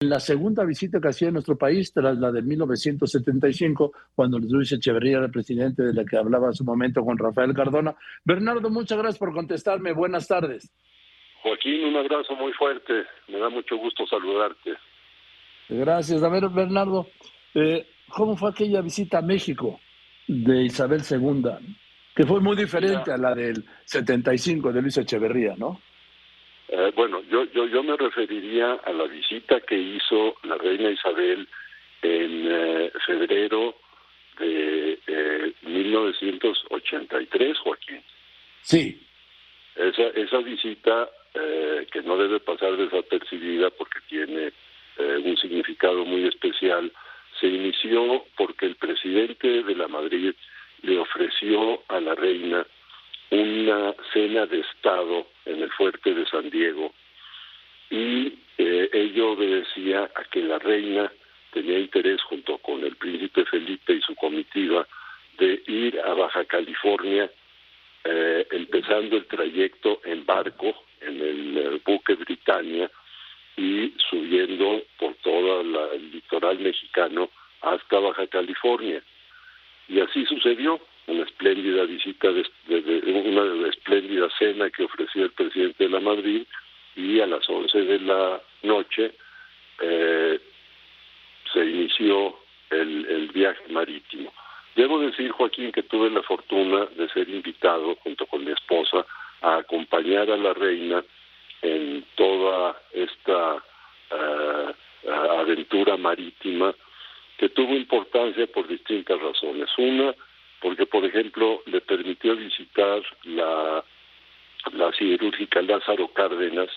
la segunda visita que hacía a nuestro país, tras la de 1975, cuando Luis Echeverría era el presidente de la que hablaba en su momento con Rafael Cardona. Bernardo, muchas gracias por contestarme. Buenas tardes. Joaquín, un abrazo muy fuerte. Me da mucho gusto saludarte. Gracias. A ver, Bernardo, eh, ¿cómo fue aquella visita a México de Isabel II? Que fue muy diferente a la del 75 de Luis Echeverría, ¿no? Eh, bueno, yo, yo, yo me referiría a la visita que hizo la reina Isabel en eh, febrero de 1983, eh, Joaquín. Sí. Esa, esa visita que no debe pasar desapercibida porque tiene un significado muy especial, se inició porque el presidente de la Madrid le ofreció a la reina una cena de Estado en el fuerte de San Diego y eh, ello obedecía a que la reina tenía interés junto con el príncipe Felipe y su comitiva de ir a Baja California eh, empezando el trayecto en barco en el, eh, buque Britannia y subiendo por todo el litoral mexicano hasta Baja California. Y así sucedió una espléndida visita, de, una espléndida cena que ofreció el presidente de la Madrid y a las 11 de la noche eh, se inició el, viaje marítimo. Debo decir, Joaquín, que tuve la fortuna de ser invitado junto con mi esposa a acompañar a la reina en toda esta uh, aventura marítima que tuvo importancia por distintas razones. Una, porque por ejemplo le permitió visitar la, la siderúrgica Lázaro Cárdenas,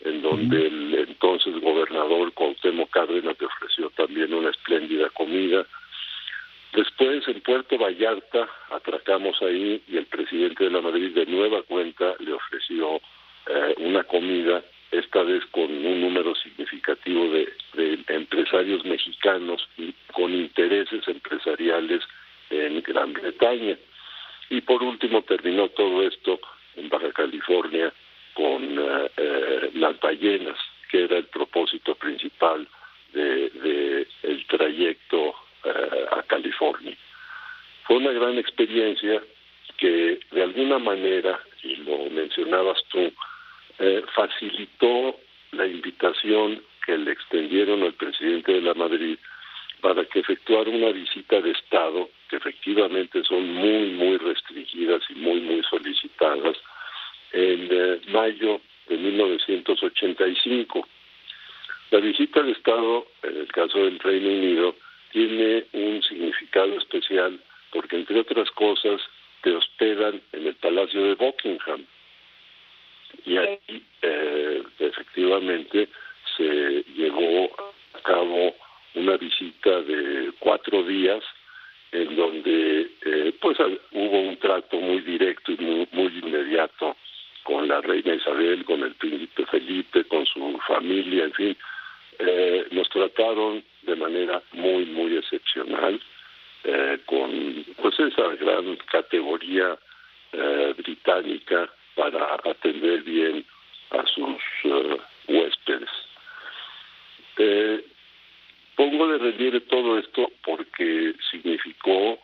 en donde el entonces gobernador Cuauhtémoc Cárdenas le ofreció también una espléndida comida. Después en Puerto Vallarta atracamos ahí y el presidente de la Madrid de nueva cuenta le ofreció eh, una comida, esta vez con un número significativo de, de empresarios mexicanos y con intereses empresariales en Gran Bretaña. Y por último terminó todo esto en Baja California con eh, las ballenas, que era el propósito principal de, el trayecto eh, a California. Fue una gran experiencia que de alguna manera, y lo mencionabas tú, facilitó la invitación que le extendieron al presidente de la Madrid para que efectuara una visita de Estado, que efectivamente son muy, muy restringidas y muy, muy solicitadas, en eh, mayo de 1985. La visita de Estado, en el caso del Reino Unido, tiene un significado especial porque, entre otras cosas, te hospedan en el Palacio de Buckingham. Y ahí, eh, efectivamente, se llevó a cabo una visita de cuatro días en donde eh, pues hubo un trato muy directo y muy, inmediato con la reina Isabel, con el príncipe Felipe, con su familia, en fin, eh, nos trataron de manera muy, muy excepcional, eh, con pues esa gran categoría británica para atender bien a sus huéspedes. Pongo de relieve todo esto porque significó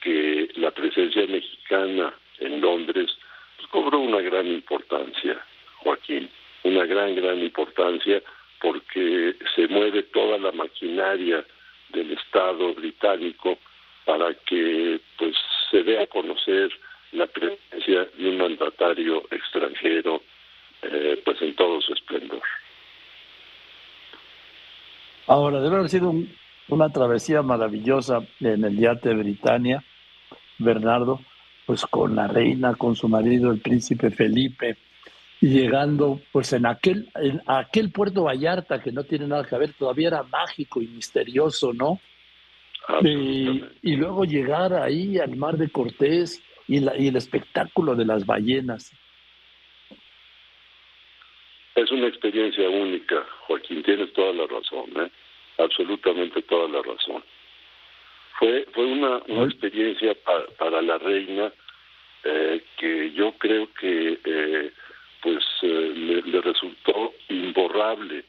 que la presencia mexicana en Londres pues, cobró una gran importancia, Joaquín, una gran, gran importancia porque se mueve toda la maquinaria del Estado británico para que pues se dé a conocer la presencia de un mandatario extranjero eh, pues en todo su esplendor. Ahora, debe haber sido una travesía maravillosa en el yate Britannia, Bernardo, pues con la reina, con su marido, el príncipe Felipe, y llegando pues en aquel, en aquel puerto Vallarta que no tiene nada que ver, todavía era mágico y misterioso, ¿no? Y, y, luego llegar ahí al mar de Cortés y, la, y el espectáculo de las ballenas. Es una experiencia única, Joaquín, tienes toda la razón, ¿eh? Absolutamente toda la razón. Fue, fue una, una experiencia para la reina eh, que yo creo que eh, pues eh, le, resultó imborrable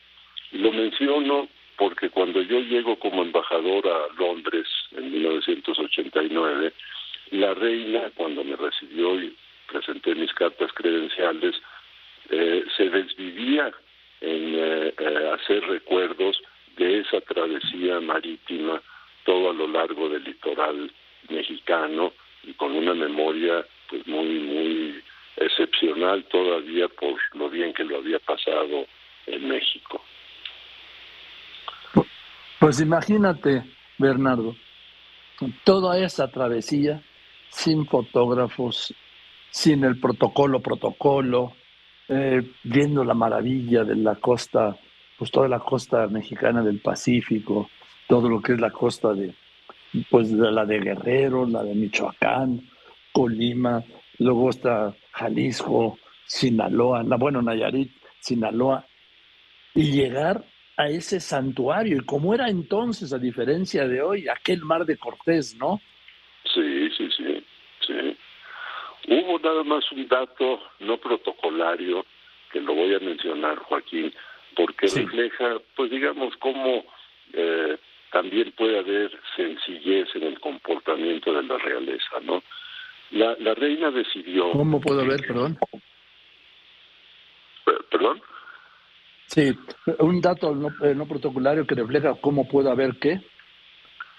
lo menciono porque cuando yo llego como embajador a Londres en 1989, la reina, cuando me recibió y presenté mis cartas credenciales, eh, se desvivía en hacer recuerdos de esa travesía marítima todo a lo largo del litoral mexicano y con una memoria pues muy muy excepcional todavía por lo bien que lo había pasado en México. Pues imagínate, Bernardo, toda esa travesía sin fotógrafos, sin el protocolo, protocolo, eh, viendo la maravilla de la costa, pues toda la costa mexicana del Pacífico, todo lo que es la costa de, pues la de Guerrero, la de Michoacán, Colima, luego está Jalisco, Sinaloa, bueno, Nayarit, Sinaloa, y llegar a ese santuario, y como era entonces, a diferencia de hoy, aquel mar de Cortés, ¿no? Sí, sí, sí, sí. Hubo nada más un dato no protocolario que lo voy a mencionar, Joaquín, porque refleja, pues digamos, cómo eh, también puede haber sencillez en el comportamiento de la realeza, ¿no? La, la reina decidió... ¿Cómo puede haber, perdón? ¿Perdón? Sí, un dato no, eh, no protocolario que refleja cómo puede haber qué.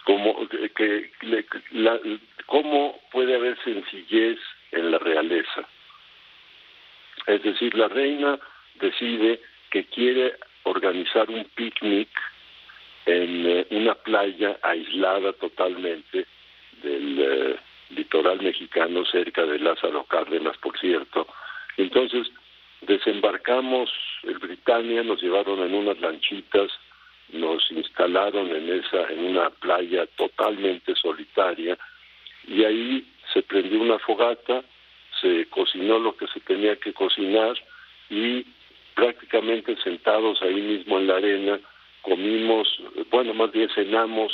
Como que, la, cómo puede haber sencillez en la realeza. Es decir, la reina decide que quiere organizar un picnic en eh, una playa aislada totalmente del eh, litoral mexicano, cerca de Lázaro Cárdenas, por cierto. Entonces, desembarcamos el Britannia, nos llevaron en unas lanchitas, nos instalaron en esa, en una playa totalmente solitaria, y ahí se prendió una fogata, se cocinó lo que se tenía que cocinar y prácticamente sentados ahí mismo en la arena comimos, bueno, más bien cenamos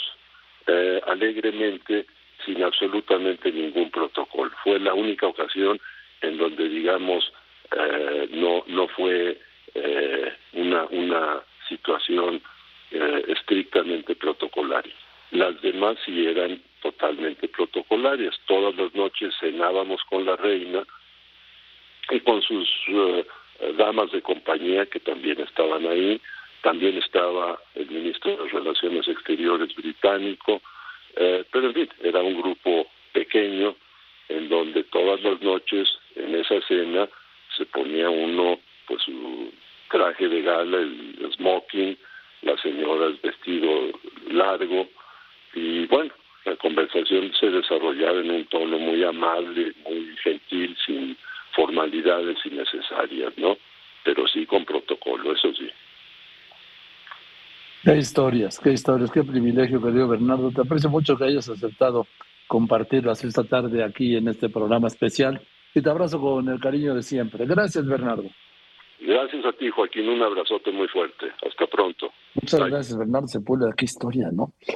eh, alegremente sin absolutamente ningún protocolo. Fue la única ocasión en donde, digamos, eh, no no fue eh, una una situación estrictamente protocolaria. Las demás sí eran totalmente protocolarias. Todas las noches cenábamos con la reina y con sus eh, damas de compañía que también estaban ahí. También estaba el ministro de Relaciones Exteriores británico, eh, pero en fin, era un grupo pequeño en donde todas las noches en esa cena se ponía uno pues su traje de gala, el smoking, las señoras vestido largo, y bueno, la conversación se desarrollaba en un tono muy amable, muy gentil, sin formalidades innecesarias, ¿no? Pero sí con protocolo, eso sí. Qué historias, qué historias, qué privilegio, querido Bernardo. Te aprecio mucho que hayas aceptado compartirlas esta tarde aquí en este programa especial y te abrazo con el cariño de siempre. Gracias, Bernardo. Gracias a ti, Joaquín. Un abrazote muy fuerte. Hasta pronto. Muchas gracias, Bernardo Sepúlveda. Qué historia, ¿no?